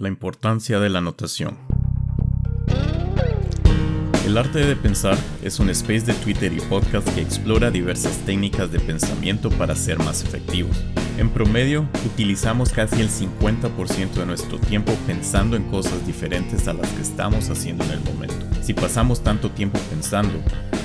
La importancia de la notación. El arte de pensar es un space de Twitter y podcast que explora diversas técnicas de pensamiento para ser más efectivos. En promedio, utilizamos casi el 50% de nuestro tiempo pensando en cosas diferentes a las que estamos haciendo en el momento. Si pasamos tanto tiempo pensando,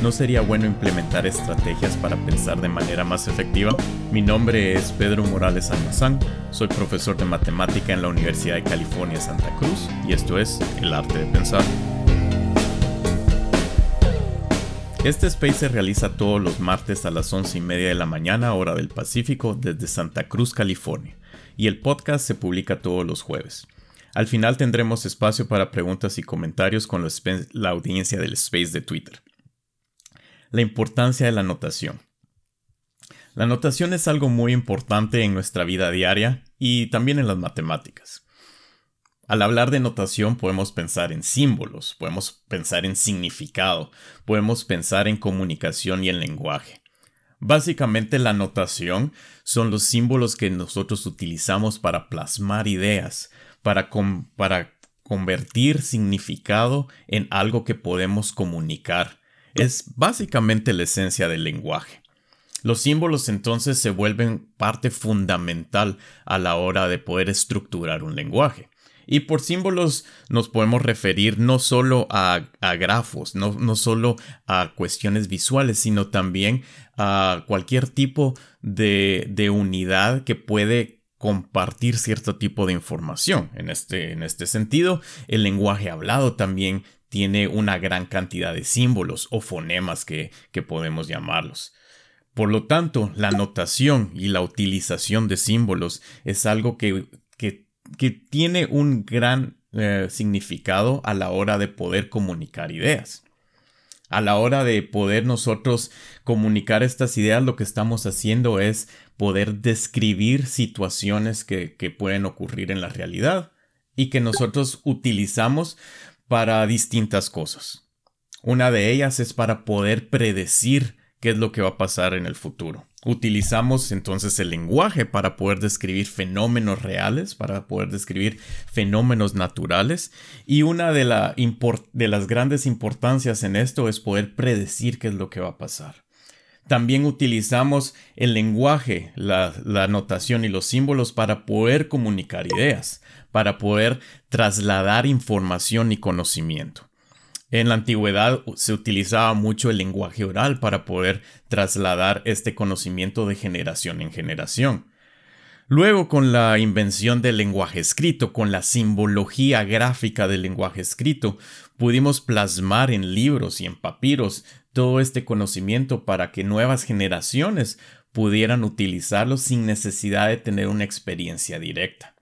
¿no sería bueno implementar estrategias para pensar de manera más efectiva? Mi nombre es Pedro Morales Almazán, soy profesor de matemática en la Universidad de California Santa Cruz y esto es El arte de pensar. Este space se realiza todos los martes a las 11 y media de la mañana, hora del Pacífico, desde Santa Cruz, California, y el podcast se publica todos los jueves. Al final tendremos espacio para preguntas y comentarios con la audiencia del space de Twitter. La importancia de la notación. La notación es algo muy importante en nuestra vida diaria y también en las matemáticas. Al hablar de notación podemos pensar en símbolos, podemos pensar en significado, podemos pensar en comunicación y en lenguaje. Básicamente la notación son los símbolos que nosotros utilizamos para plasmar ideas, para, convertir significado en algo que podemos comunicar. Es básicamente la esencia del lenguaje. Los símbolos entonces se vuelven parte fundamental a la hora de poder estructurar un lenguaje. Y por símbolos nos podemos referir no solo a, grafos, no, no, solo a cuestiones visuales, sino también a cualquier tipo de, de, unidad que puede compartir cierto tipo de información. En este, en este sentido, el lenguaje hablado también tiene una gran cantidad de símbolos o fonemas que, que podemos llamarlos. Por lo tanto, la notación y la utilización de símbolos es algo que, que que tiene un gran eh, significado a la hora de poder comunicar ideas. A la hora de poder nosotros comunicar estas ideas, lo que estamos haciendo es poder describir situaciones que, que pueden ocurrir en la realidad y que nosotros utilizamos para distintas cosas. Una de ellas es para poder predecir qué es lo que va a pasar en el futuro. Utilizamos entonces el lenguaje para poder describir fenómenos reales, para poder describir fenómenos naturales. Y una de, las grandes importancias en esto es poder predecir qué es lo que va a pasar. También utilizamos el lenguaje, la notación y los símbolos para poder comunicar ideas, para poder trasladar información y conocimiento. En la antigüedad se utilizaba mucho el lenguaje oral para poder trasladar este conocimiento de generación en generación. Luego, con la invención del lenguaje escrito, con la simbología gráfica del lenguaje escrito, pudimos plasmar en libros y en papiros todo este conocimiento para que nuevas generaciones pudieran utilizarlo sin necesidad de tener una experiencia directa.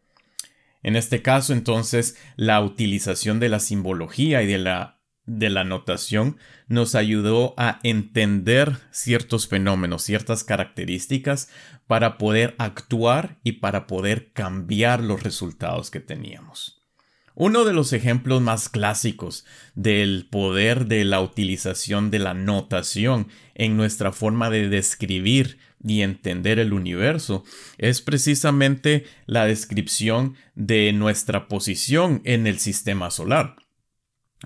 En este caso, entonces, la utilización de la simbología y de la de la notación nos ayudó a entender ciertos fenómenos, ciertas características para poder actuar y para poder cambiar los resultados que teníamos. Uno de los ejemplos más clásicos del poder de la utilización de la notación en nuestra forma de describir y entender el universo es precisamente la descripción de nuestra posición en el sistema solar.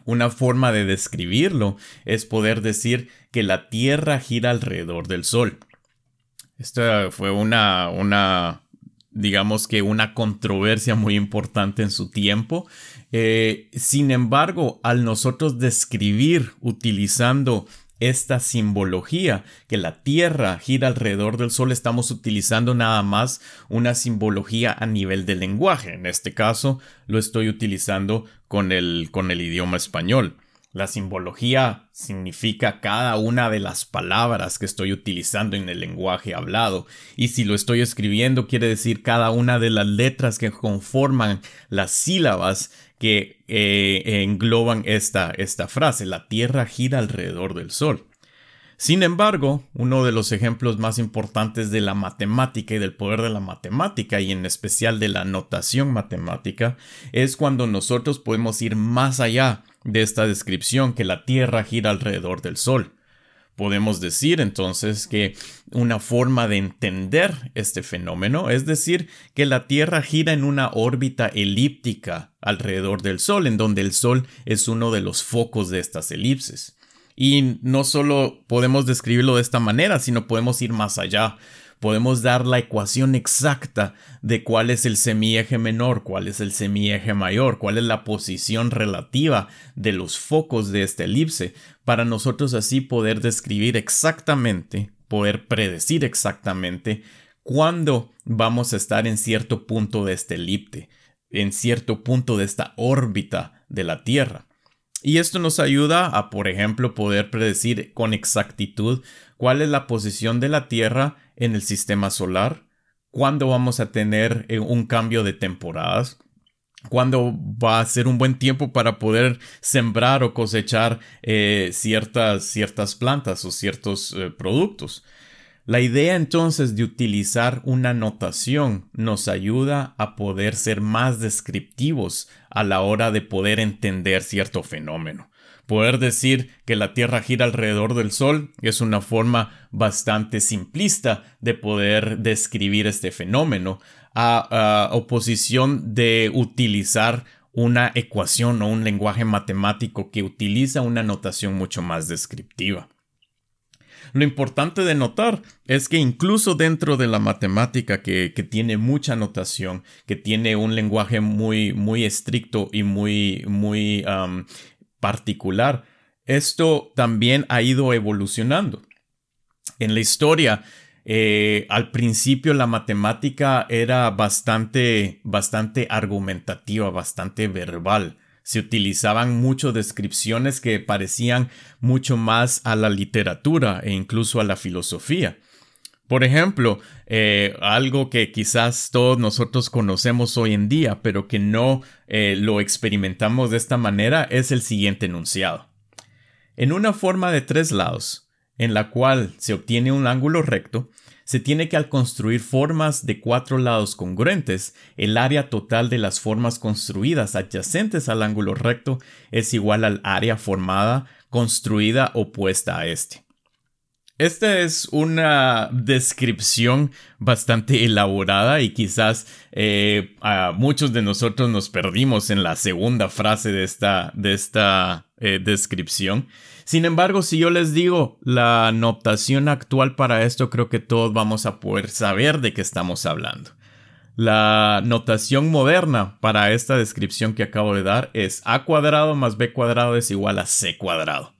Una forma de describirlo es poder decir que la Tierra gira alrededor del Sol. Esta fue una, una digamos que una controversia muy importante en su tiempo. Eh, sin embargo, al nosotros describir utilizando esta simbología, que la Tierra gira alrededor del Sol, estamos utilizando nada más una simbología a nivel de lenguaje. En este caso, lo estoy utilizando con el, con el idioma español. La simbología significa cada una de las palabras que estoy utilizando en el lenguaje hablado. Y si lo estoy escribiendo, quiere decir cada una de las letras que conforman las sílabas que eh, engloban esta, esta frase. La Tierra gira alrededor del Sol. Sin embargo, uno de los ejemplos más importantes de la matemática y del poder de la matemática y en especial de la notación matemática es cuando nosotros podemos ir más allá de esta descripción que la Tierra gira alrededor del Sol. Podemos decir entonces que una forma de entender este fenómeno es decir que la Tierra gira en una órbita elíptica alrededor del Sol, en donde el Sol es uno de los focos de estas elipses. Y no solo podemos describirlo de esta manera, sino podemos ir más allá podemos dar la ecuación exacta de cuál es el semieje menor, cuál es el semieje mayor, cuál es la posición relativa de los focos de esta elipse, para nosotros así poder describir exactamente, poder predecir exactamente cuándo vamos a estar en cierto punto de este elipse, en cierto punto de esta órbita de la Tierra. Y esto nos ayuda a, por ejemplo, poder predecir con exactitud cuál es la posición de la Tierra en el sistema solar, cuándo vamos a tener eh, un cambio de temporadas, cuándo va a ser un buen tiempo para poder sembrar o cosechar eh, ciertas, ciertas plantas o ciertos eh, productos. La idea entonces de utilizar una notación nos ayuda a poder ser más descriptivos a la hora de poder entender cierto fenómeno. Poder decir que la Tierra gira alrededor del Sol es una forma bastante simplista de poder describir este fenómeno, a, oposición de utilizar una ecuación o un lenguaje matemático que utiliza una notación mucho más descriptiva. Lo importante de notar es que incluso dentro de la matemática que, tiene mucha notación, que tiene un lenguaje muy, muy estricto y muy, muy particular, esto también ha ido evolucionando. En la historia, eh, al principio la matemática era bastante, bastante argumentativa, bastante verbal. Se utilizaban mucho descripciones que parecían mucho más a la literatura e incluso a la filosofía. Por ejemplo, eh, algo que quizás todos nosotros conocemos hoy en día, pero que no eh, lo experimentamos de esta manera, es el siguiente enunciado. En una forma de tres lados, en la cual se obtiene un ángulo recto, se tiene que al construir formas de cuatro lados congruentes, el área total de las formas construidas adyacentes al ángulo recto es igual al área formada construida opuesta a este. Esta es una descripción bastante elaborada y quizás eh, a muchos de nosotros nos perdimos en la segunda frase de esta, de esta eh, descripción. Sin embargo, si yo les digo la notación actual para esto, creo que todos vamos a poder saber de qué estamos hablando. La notación moderna para esta descripción que acabo de dar es a cuadrado más b cuadrado es igual a c cuadrado.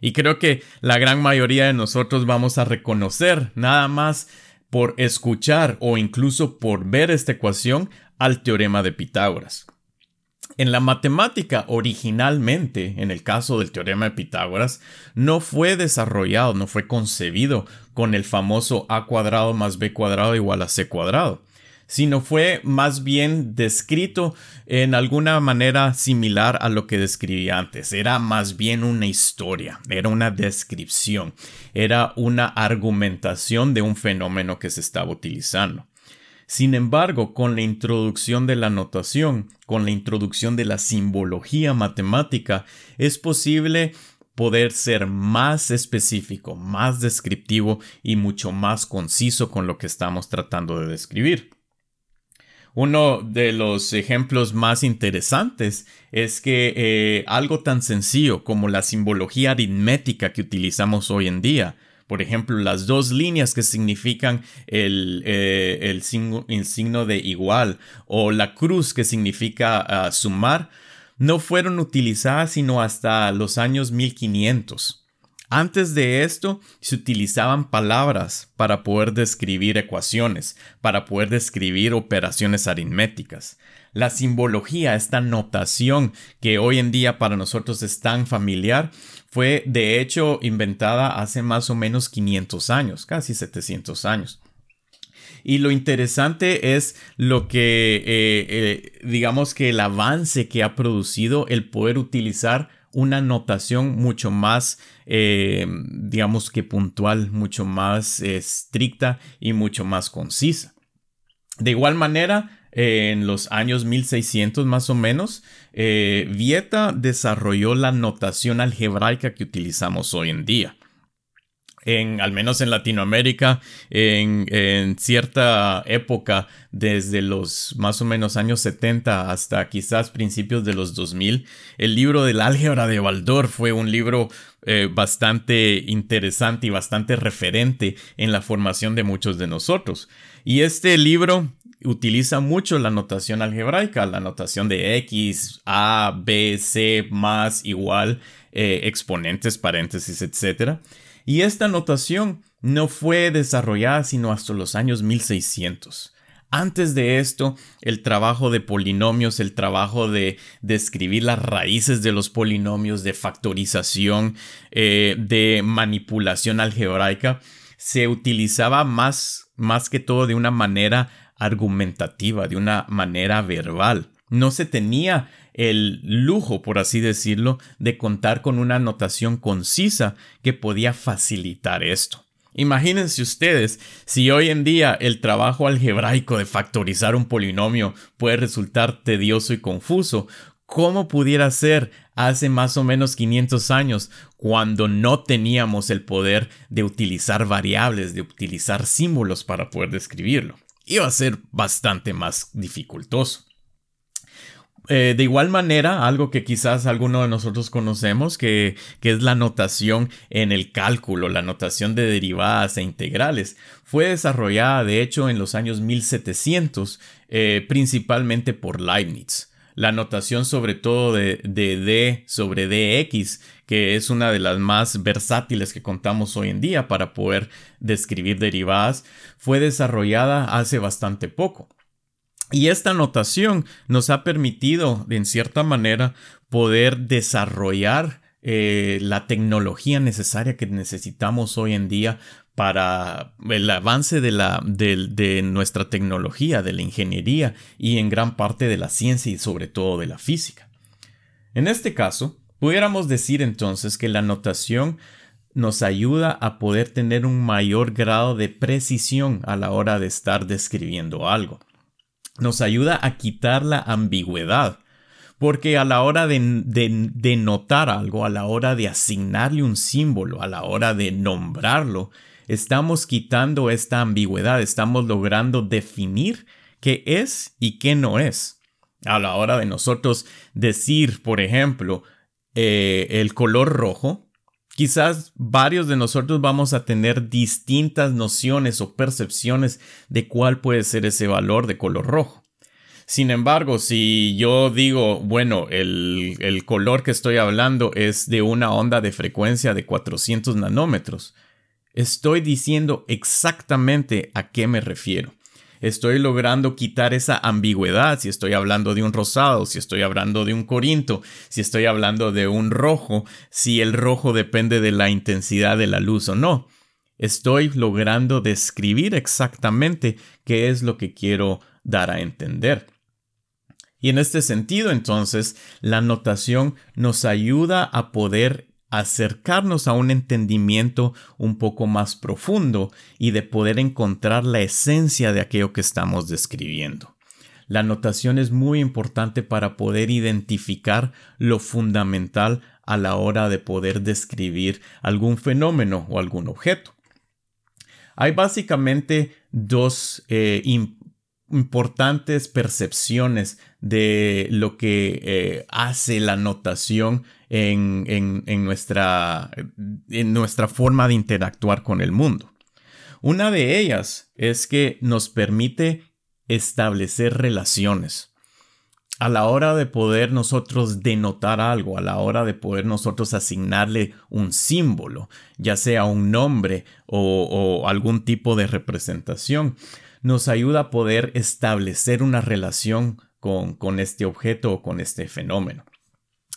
Y creo que la gran mayoría de nosotros vamos a reconocer nada más por escuchar o incluso por ver esta ecuación al teorema de Pitágoras. En la matemática, originalmente, en el caso del teorema de Pitágoras, no fue desarrollado, no fue concebido con el famoso a cuadrado más b cuadrado igual a c cuadrado sino fue más bien descrito en alguna manera similar a lo que describí antes. Era más bien una historia, era una descripción, era una argumentación de un fenómeno que se estaba utilizando. Sin embargo, con la introducción de la notación, con la introducción de la simbología matemática, es posible poder ser más específico, más descriptivo y mucho más conciso con lo que estamos tratando de describir. Uno de los ejemplos más interesantes es que eh, algo tan sencillo como la simbología aritmética que utilizamos hoy en día, por ejemplo, las dos líneas que significan el, eh, signo, de igual o la cruz que significa ah, sumar, no fueron utilizadas sino hasta los años 1500. Antes de esto, se utilizaban palabras para poder describir ecuaciones, para poder describir operaciones aritméticas. La simbología, esta notación que hoy en día para nosotros es tan familiar, fue de hecho inventada hace más o menos 500 años, casi 700 años. Y lo interesante es lo que, eh, eh, digamos que el avance que ha producido el poder utilizar una notación mucho más, eh, digamos que puntual, mucho más estricta y mucho más concisa. De igual manera, en los años 1600 más o menos, eh, Vieta desarrolló la notación algebraica que utilizamos hoy en día. En, al menos en Latinoamérica, en, cierta época, desde los más o menos años 70 hasta quizás principios de los 2000, el libro del álgebra de Baldor fue un libro eh, bastante interesante y bastante referente en la formación de muchos de nosotros. Y este libro utiliza mucho la notación algebraica, la notación de X, A, B, C, más, igual, eh, exponentes, paréntesis, etc. Y esta notación no fue desarrollada sino hasta los años 1600. Antes de esto, el trabajo de polinomios, el trabajo de describir las raíces de los polinomios, de factorización, eh, de manipulación algebraica, se utilizaba más, más que todo de una manera argumentativa, de una manera verbal. No se tenía el lujo, por así decirlo, de contar con una notación concisa que podía facilitar esto. Imagínense ustedes si hoy en día el trabajo algebraico de factorizar un polinomio puede resultar tedioso y confuso, ¿cómo pudiera ser hace más o menos 500 años cuando no teníamos el poder de utilizar variables, de utilizar símbolos para poder describirlo? Iba a ser bastante más dificultoso. Eh, de igual manera, algo que quizás alguno de nosotros conocemos, que, es la notación en el cálculo, la notación de derivadas e integrales, fue desarrollada de hecho en los años 1700, eh, principalmente por Leibniz. La notación sobre todo de, de D sobre DX, que es una de las más versátiles que contamos hoy en día para poder describir derivadas, fue desarrollada hace bastante poco. Y esta notación nos ha permitido, en cierta manera, poder desarrollar eh, la tecnología necesaria que necesitamos hoy en día para el avance de, nuestra tecnología, de la ingeniería y en gran parte de la ciencia y sobre todo de la física. En este caso, pudiéramos decir entonces que la notación nos ayuda a poder tener un mayor grado de precisión a la hora de estar describiendo algo nos ayuda a quitar la ambigüedad. Porque a la hora de, de, notar algo, a la hora de asignarle un símbolo, a la hora de nombrarlo, estamos quitando esta ambigüedad, estamos logrando definir qué es y qué no es. A la hora de nosotros decir, por ejemplo, eh, el color rojo, Quizás varios de nosotros vamos a tener distintas nociones o percepciones de cuál puede ser ese valor de color rojo. Sin embargo, si yo digo, bueno, el, color que estoy hablando es de una onda de frecuencia de 400 nanómetros, estoy diciendo exactamente a qué me refiero estoy logrando quitar esa ambigüedad, si estoy hablando de un rosado, si estoy hablando de un corinto, si estoy hablando de un rojo, si el rojo depende de la intensidad de la luz o no. Estoy logrando describir exactamente qué es lo que quiero dar a entender. Y en este sentido, entonces, la notación nos ayuda a poder acercarnos a un entendimiento un poco más profundo y de poder encontrar la esencia de aquello que estamos describiendo. La notación es muy importante para poder identificar lo fundamental a la hora de poder describir algún fenómeno o algún objeto. Hay básicamente dos eh, importantes percepciones de lo que eh, hace la notación en, nuestra, en nuestra forma de interactuar con el mundo. Una de ellas es que nos permite establecer relaciones. A la hora de poder nosotros denotar algo, a la hora de poder nosotros asignarle un símbolo, ya sea un nombre o algún tipo de representación, nos ayuda a poder establecer una relación con, con este objeto o con este fenómeno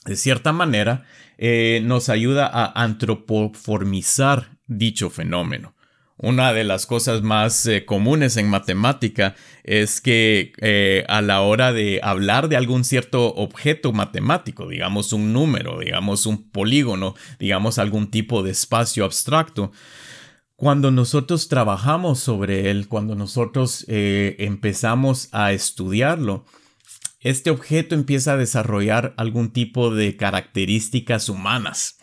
de cierta manera, eh, nos ayuda a antropoformizar dicho fenómeno. Una de las cosas más eh, comunes en matemática es que eh, a la hora de hablar de algún cierto objeto matemático, digamos un número, digamos un polígono, digamos algún tipo de espacio abstracto, cuando nosotros trabajamos sobre él, cuando nosotros empezamos a estudiarlo, este objeto empieza a desarrollar algún tipo de características humanas.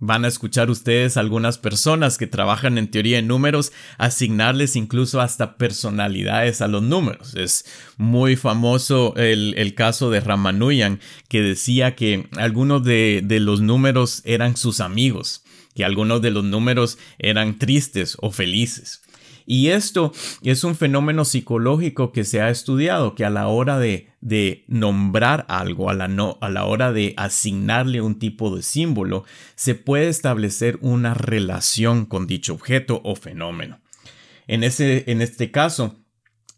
Van a escuchar ustedes algunas personas que trabajan en teoría de números asignarles incluso hasta personalidades a los números. Es muy famoso el, caso de Ramanujan que decía que algunos de, de los números eran sus amigos, que algunos de los números eran tristes o felices. Y esto es un fenómeno psicológico que se ha estudiado, que a la hora de, nombrar algo, a la, no, a la hora de asignarle un tipo de símbolo, se puede establecer una relación con dicho objeto o fenómeno. En, ese, en este caso,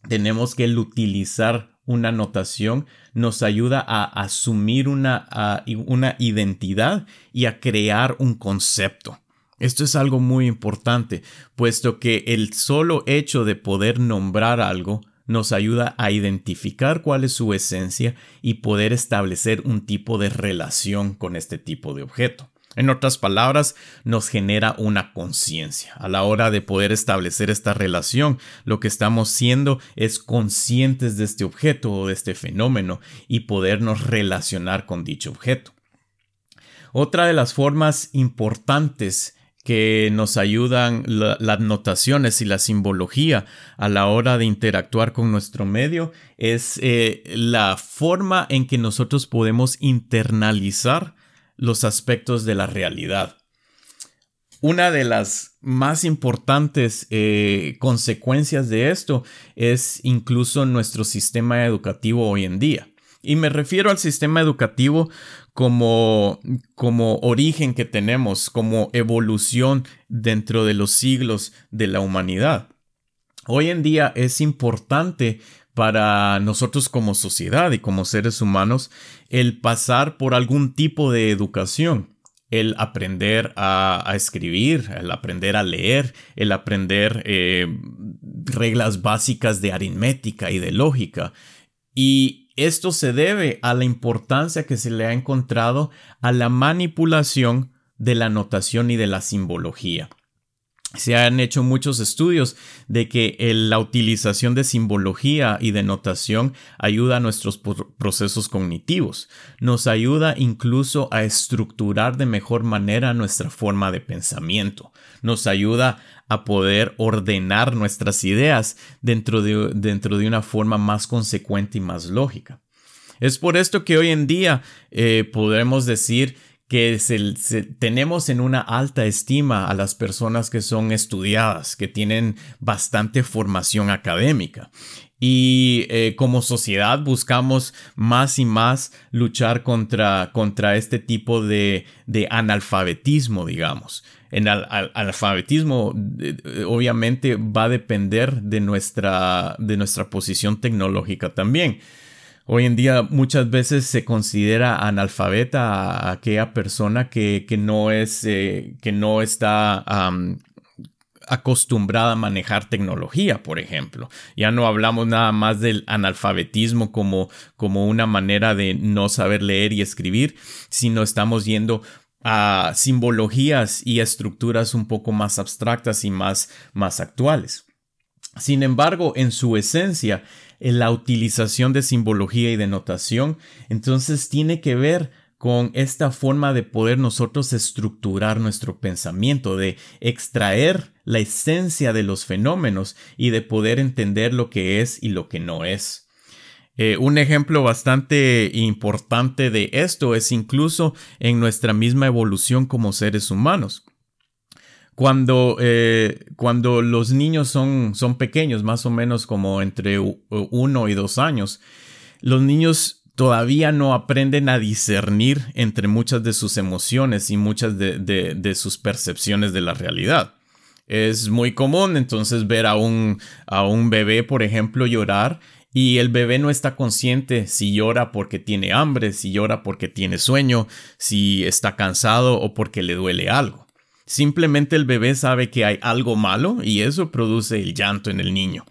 tenemos que utilizar una notación nos ayuda a asumir una, una identidad y a crear un concepto. Esto es algo muy importante, puesto que el solo hecho de poder nombrar algo nos ayuda a identificar cuál es su esencia y poder establecer un tipo de relación con este tipo de objeto. En otras palabras, nos genera una conciencia. A la hora de poder establecer esta relación, lo que estamos siendo es conscientes de este objeto o de este fenómeno y podernos relacionar con dicho objeto. Otra de las formas importantes que nos ayudan las notaciones y la simbología a la hora de interactuar con nuestro medio es eh, la forma en que nosotros podemos internalizar los aspectos de la realidad. Una de las más importantes eh, consecuencias de esto es incluso nuestro sistema educativo hoy en día. Y me refiero al sistema educativo como, como origen que tenemos, como evolución dentro de los siglos de la humanidad. Hoy en día es importante para nosotros como sociedad y como seres humanos el pasar por algún tipo de educación, el aprender a, escribir, el aprender a leer, el aprender eh, reglas básicas de aritmética y de lógica. Y esto se debe a la importancia que se le ha encontrado a la manipulación de la notación y de la simbología. Se han hecho muchos estudios de que la utilización de simbología y de notación ayuda a nuestros procesos cognitivos. Nos ayuda incluso a estructurar de mejor manera nuestra forma de pensamiento. Nos ayuda a poder ordenar nuestras ideas dentro de, dentro de una forma más consecuente y más lógica. Es por esto que hoy en día eh, podemos decir que tenemos en una alta estima a las personas que son estudiadas, que tienen bastante formación académica. Y eh, como sociedad buscamos más y más luchar contra, contra este tipo de, de analfabetismo, digamos. En el alfabetismo eh, obviamente va a depender de nuestra, de nuestra posición tecnológica también. Hoy en día muchas veces se considera analfabeta a aquella persona que, no, es, eh, que no está acostumbrada a manejar tecnología, por ejemplo. Ya no hablamos nada más del analfabetismo como, como una manera de no saber leer y escribir, sino estamos yendo a simbologías y estructuras un poco más abstractas y más, más actuales. Sin embargo, en su esencia, en la utilización de simbología y de notación, entonces tiene que ver con esta forma de poder nosotros estructurar nuestro pensamiento, de extraer la esencia de los fenómenos y de poder entender lo que es y lo que no es. Eh, un ejemplo bastante importante de esto es incluso en nuestra misma evolución como seres humanos. Cuando, eh, cuando los niños son, son pequeños, más o menos como entre uno y dos años, los niños todavía no aprenden a discernir entre muchas de sus emociones y muchas de, de, sus percepciones de la realidad. Es muy común entonces ver a un, a un bebé, por ejemplo, llorar y el bebé no está consciente si llora porque tiene hambre, si llora porque tiene sueño, si está cansado o porque le duele algo. Simplemente el bebé sabe que hay algo malo y eso produce el llanto en el niño.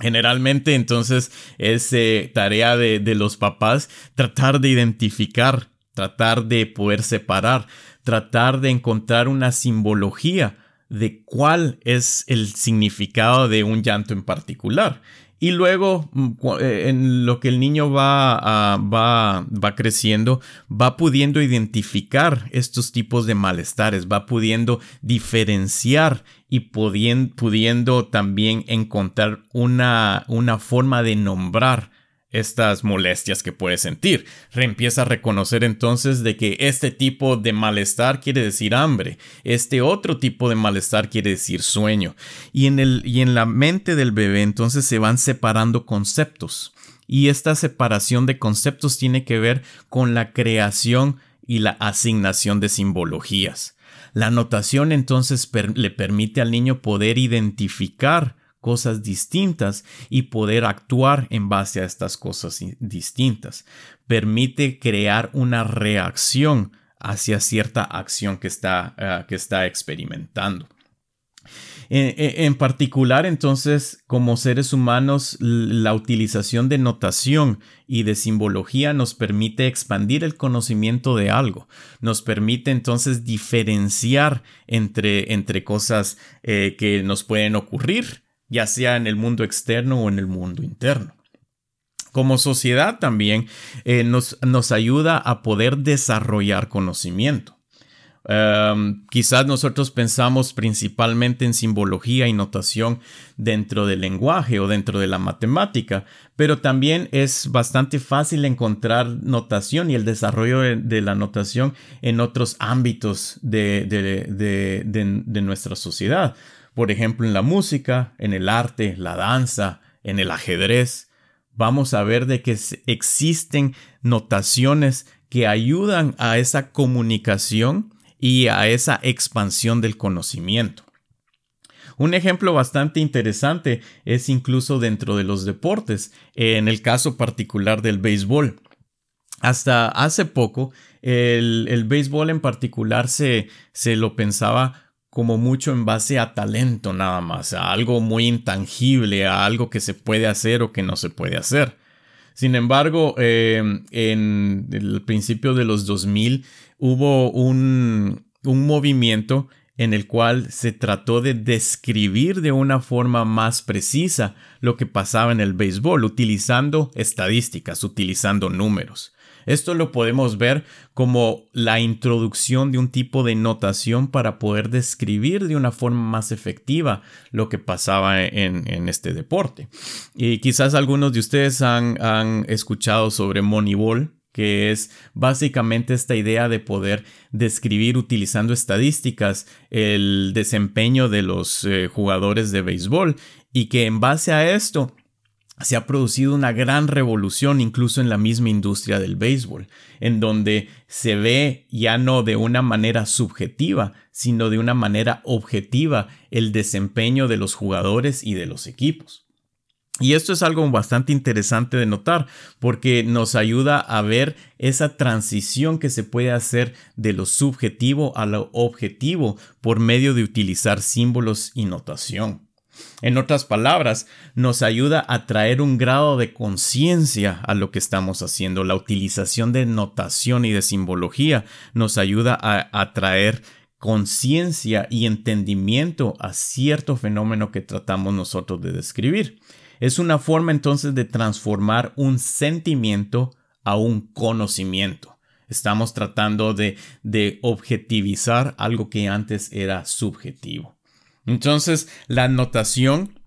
Generalmente entonces es eh, tarea de, de los papás tratar de identificar, tratar de poder separar, tratar de encontrar una simbología de cuál es el significado de un llanto en particular Y luego, mm, eh, en lo que el niño va, va, va creciendo, va pudiendo identificar estos tipos de malestares, va pudiendo diferenciar y pudiendo, también encontrar una, una forma de nombrar estas molestias que puede sentir. Empieza a reconocer entonces de que este tipo de malestar quiere decir hambre, este otro tipo de malestar quiere decir sueño. Y en, el, y en la mente del bebé entonces se van separando conceptos. Y esta separación de conceptos tiene que ver con la creación y la asignación de simbologías. La notación entonces le permite al niño poder identificar cosas distintas y poder actuar en base a estas cosas distintas. Permite crear una reacción hacia cierta acción que está, ah, que está experimentando. En, particular, entonces, como seres humanos, la utilización de notación y de simbología nos permite expandir el conocimiento de algo, nos permite entonces diferenciar entre, entre cosas eh, que nos pueden ocurrir ya sea en el mundo externo o en el mundo interno. Como sociedad también eh, nos, nos, ayuda a poder desarrollar conocimiento. Em, quizás nosotros pensamos principalmente en simbología y notación dentro del lenguaje o dentro de la matemática, pero también es bastante fácil encontrar notación y el desarrollo de, la notación en otros ámbitos de, de nuestra sociedad por ejemplo, en la música, en el arte, la danza, en el ajedrez, vamos a ver de que existen notaciones que ayudan a esa comunicación y a esa expansión del conocimiento. Un ejemplo bastante interesante es incluso dentro de los deportes, en el caso particular del béisbol. Hasta hace poco, el, béisbol en particular se, se lo pensaba como mucho en base a talento nada más, a algo muy intangible, a algo que se puede hacer o que no se puede hacer. Sin embargo, em, en el principio de los 2000 hubo un, un movimiento en el cual se trató de describir de una forma más precisa lo que pasaba en el béisbol, utilizando estadísticas, utilizando números. Esto lo podemos ver como la introducción de un tipo de notación para poder describir de una forma más efectiva lo que pasaba en, este deporte. Y quizás algunos de ustedes han, han escuchado sobre Moneyball, que es básicamente esta idea de poder describir utilizando estadísticas el desempeño de los eh, jugadores de béisbol y que en base a esto se ha producido una gran revolución incluso en la misma industria del béisbol, en donde se ve ya no de una manera subjetiva, sino de una manera objetiva el desempeño de los jugadores y de los equipos. Y esto es algo bastante interesante de notar porque nos ayuda a ver esa transición que se puede hacer de lo subjetivo a lo objetivo por medio de utilizar símbolos y notación. En otras palabras, nos ayuda a traer un grado de conciencia a lo que estamos haciendo. La utilización de notación y de simbología nos ayuda a, traer conciencia y entendimiento a cierto fenómeno que tratamos nosotros de describir. Es una forma entonces de transformar un sentimiento a un conocimiento. Estamos tratando de, de objetivizar algo que antes era subjetivo. Entonces, la notación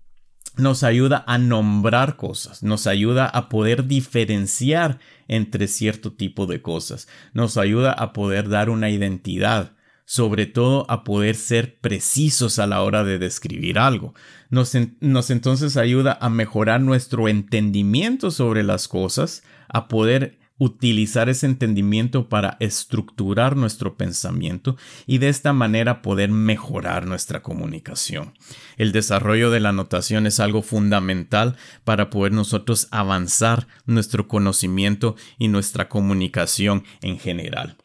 nos ayuda a nombrar cosas, nos ayuda a poder diferenciar entre cierto tipo de cosas, nos ayuda a poder dar una identidad, sobre todo a poder ser precisos a la hora de describir algo. Nos, entonces ayuda a mejorar nuestro entendimiento sobre las cosas, a poder utilizar ese entendimiento para estructurar nuestro pensamiento y de esta manera poder mejorar nuestra comunicación. El desarrollo de la notación es algo fundamental para poder nosotros avanzar nuestro conocimiento y nuestra comunicación en general.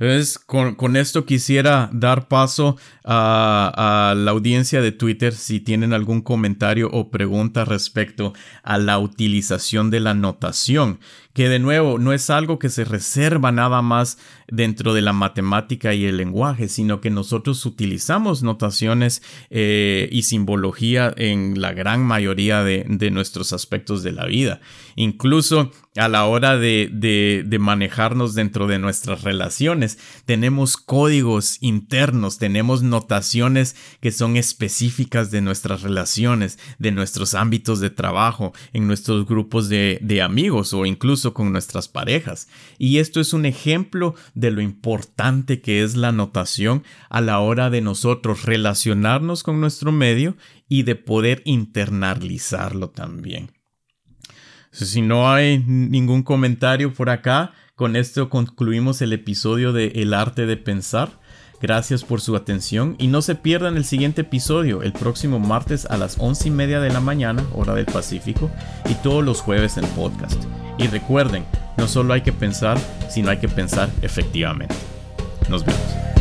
Entonces, con, esto quisiera dar paso a, la audiencia de Twitter si tienen algún comentario o pregunta respecto a la utilización de la notación que de nuevo no es algo que se reserva nada más dentro de la matemática y el lenguaje, sino que nosotros utilizamos notaciones eh, y simbología en la gran mayoría de, nuestros aspectos de la vida. Incluso a la hora de, de, manejarnos dentro de nuestras relaciones, tenemos códigos internos, tenemos notaciones que son específicas de nuestras relaciones, de nuestros ámbitos de trabajo, en nuestros grupos de, de amigos o incluso con nuestras parejas. Y esto es un ejemplo de lo importante que es la notación a la hora de nosotros relacionarnos con nuestro medio y de poder internalizarlo también. Si no hay ningún comentario por acá, con esto concluimos el episodio de El arte de pensar. Gracias por su atención y no se pierdan el siguiente episodio el próximo martes a las once y media de la mañana, hora del Pacífico, y todos los jueves en podcast. Y recuerden, no solo hay que pensar, sino hay que pensar efectivamente. Nos vemos.